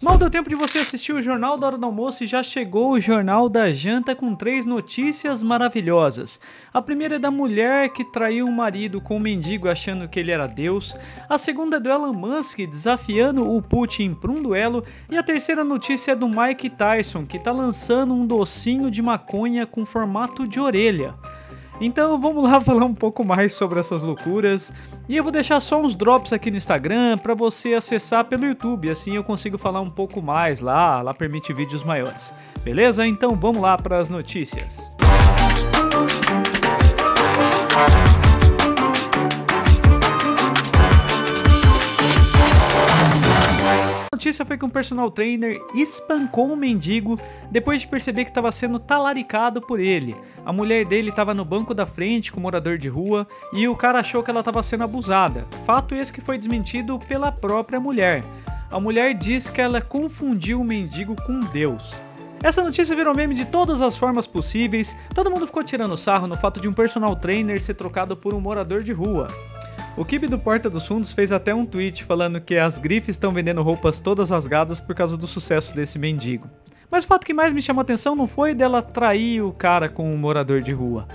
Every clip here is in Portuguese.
Mal deu tempo de você assistir o Jornal da Hora do Almoço e já chegou o Jornal da Janta com três notícias maravilhosas. A primeira é da mulher que traiu o marido com o um mendigo achando que ele era Deus. A segunda é do Elon Musk desafiando o Putin para um duelo. E a terceira notícia é do Mike Tyson que está lançando um docinho de maconha com formato de orelha. Então vamos lá falar um pouco mais sobre essas loucuras. E eu vou deixar só uns drops aqui no Instagram para você acessar pelo YouTube, assim eu consigo falar um pouco mais lá, lá permite vídeos maiores. Beleza? Então vamos lá para as notícias. Notícia foi que um personal trainer espancou um mendigo depois de perceber que estava sendo talaricado por ele. A mulher dele estava no banco da frente com o morador de rua e o cara achou que ela estava sendo abusada. Fato esse que foi desmentido pela própria mulher. A mulher diz que ela confundiu o mendigo com Deus. Essa notícia virou meme de todas as formas possíveis, todo mundo ficou tirando sarro no fato de um personal trainer ser trocado por um morador de rua. O Kibe do Porta dos Fundos fez até um tweet falando que as grifes estão vendendo roupas todas rasgadas por causa do sucesso desse mendigo. Mas o fato que mais me chamou a atenção não foi dela trair o cara com um morador de rua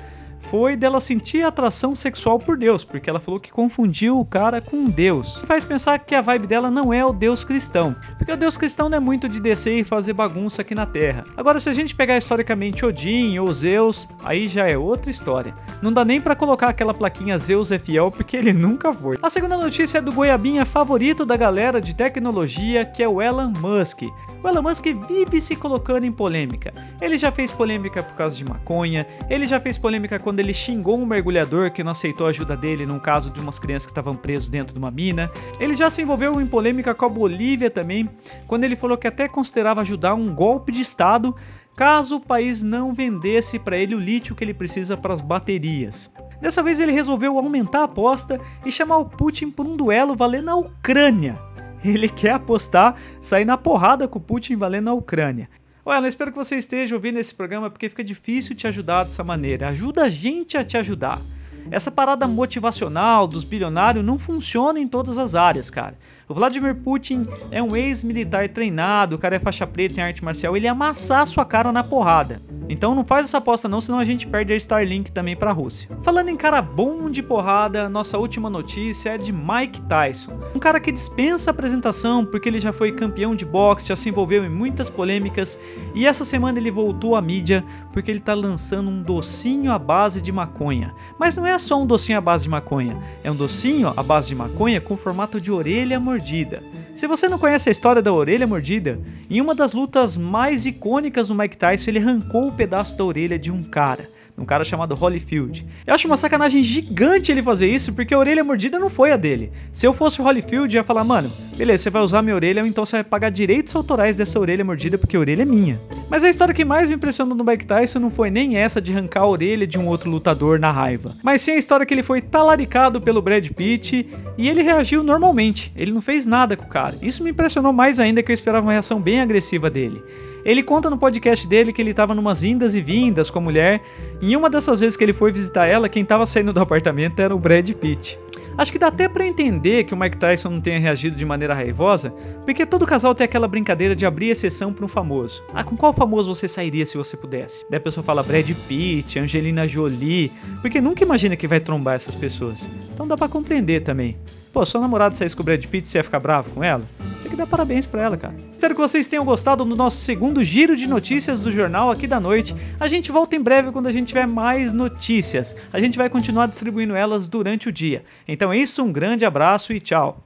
foi dela sentir atração sexual por Deus, porque ela falou que confundiu o cara com Deus. Faz pensar que a vibe dela não é o Deus cristão, porque o Deus cristão não é muito de descer e fazer bagunça aqui na Terra. Agora, se a gente pegar historicamente Odin ou Zeus, aí já é outra história. Não dá nem para colocar aquela plaquinha Zeus é fiel, porque ele nunca foi. A segunda notícia é do goiabinha favorito da galera de tecnologia, que é o Elon Musk. O Elon Musk vive se colocando em polêmica. Ele já fez polêmica por causa de maconha, ele já fez polêmica quando ele xingou um mergulhador que não aceitou a ajuda dele num caso de umas crianças que estavam presas dentro de uma mina. Ele já se envolveu em polêmica com a Bolívia também, quando ele falou que até considerava ajudar um golpe de Estado caso o país não vendesse para ele o lítio que ele precisa para as baterias. Dessa vez ele resolveu aumentar a aposta e chamar o Putin por um duelo valendo a Ucrânia. Ele quer apostar, sair na porrada com o Putin valendo a Ucrânia. Olha, espero que você esteja ouvindo esse programa porque fica difícil te ajudar dessa maneira. Ajuda a gente a te ajudar. Essa parada motivacional dos bilionários não funciona em todas as áreas, cara. O Vladimir Putin é um ex-militar treinado, o cara é faixa preta em arte marcial, ele ia amassar sua cara na porrada. Então não faz essa aposta não, senão a gente perde a Starlink também para a Rússia. Falando em cara bom de porrada, nossa última notícia é de Mike Tyson. Um cara que dispensa apresentação porque ele já foi campeão de boxe, já se envolveu em muitas polêmicas e essa semana ele voltou à mídia porque ele tá lançando um docinho à base de maconha. Mas não é só um docinho à base de maconha, é um docinho à base de maconha com formato de orelha mordida. Se você não conhece a história da orelha mordida, em uma das lutas mais icônicas do Mike Tyson, ele arrancou o pedaço da orelha de um cara um cara chamado Holyfield. Eu acho uma sacanagem gigante ele fazer isso, porque a orelha mordida não foi a dele. Se eu fosse o Holyfield, eu ia falar, mano, beleza, você vai usar minha orelha, então você vai pagar direitos autorais dessa orelha mordida, porque a orelha é minha. Mas a história que mais me impressionou no Mike Tyson não foi nem essa de arrancar a orelha de um outro lutador na raiva, mas sim a história que ele foi talaricado pelo Brad Pitt e ele reagiu normalmente. Ele não fez nada com o cara. Isso me impressionou mais ainda que eu esperava uma reação bem agressiva dele. Ele conta no podcast dele que ele estava numas indas e vindas com a mulher, e uma dessas vezes que ele foi visitar ela, quem estava saindo do apartamento era o Brad Pitt. Acho que dá até para entender que o Mike Tyson não tenha reagido de maneira raivosa, porque todo casal tem aquela brincadeira de abrir exceção para um famoso. Ah, com qual famoso você sairia se você pudesse? Daí a pessoa fala Brad Pitt, Angelina Jolie, porque nunca imagina que vai trombar essas pessoas. Então dá para compreender também. Pô, sua namorada saísse com o Brad Pitt, você ia ficar bravo com ela? Que dar parabéns para ela, cara. Espero que vocês tenham gostado do nosso segundo giro de notícias do jornal aqui da noite. A gente volta em breve quando a gente tiver mais notícias. A gente vai continuar distribuindo elas durante o dia. Então é isso, um grande abraço e tchau.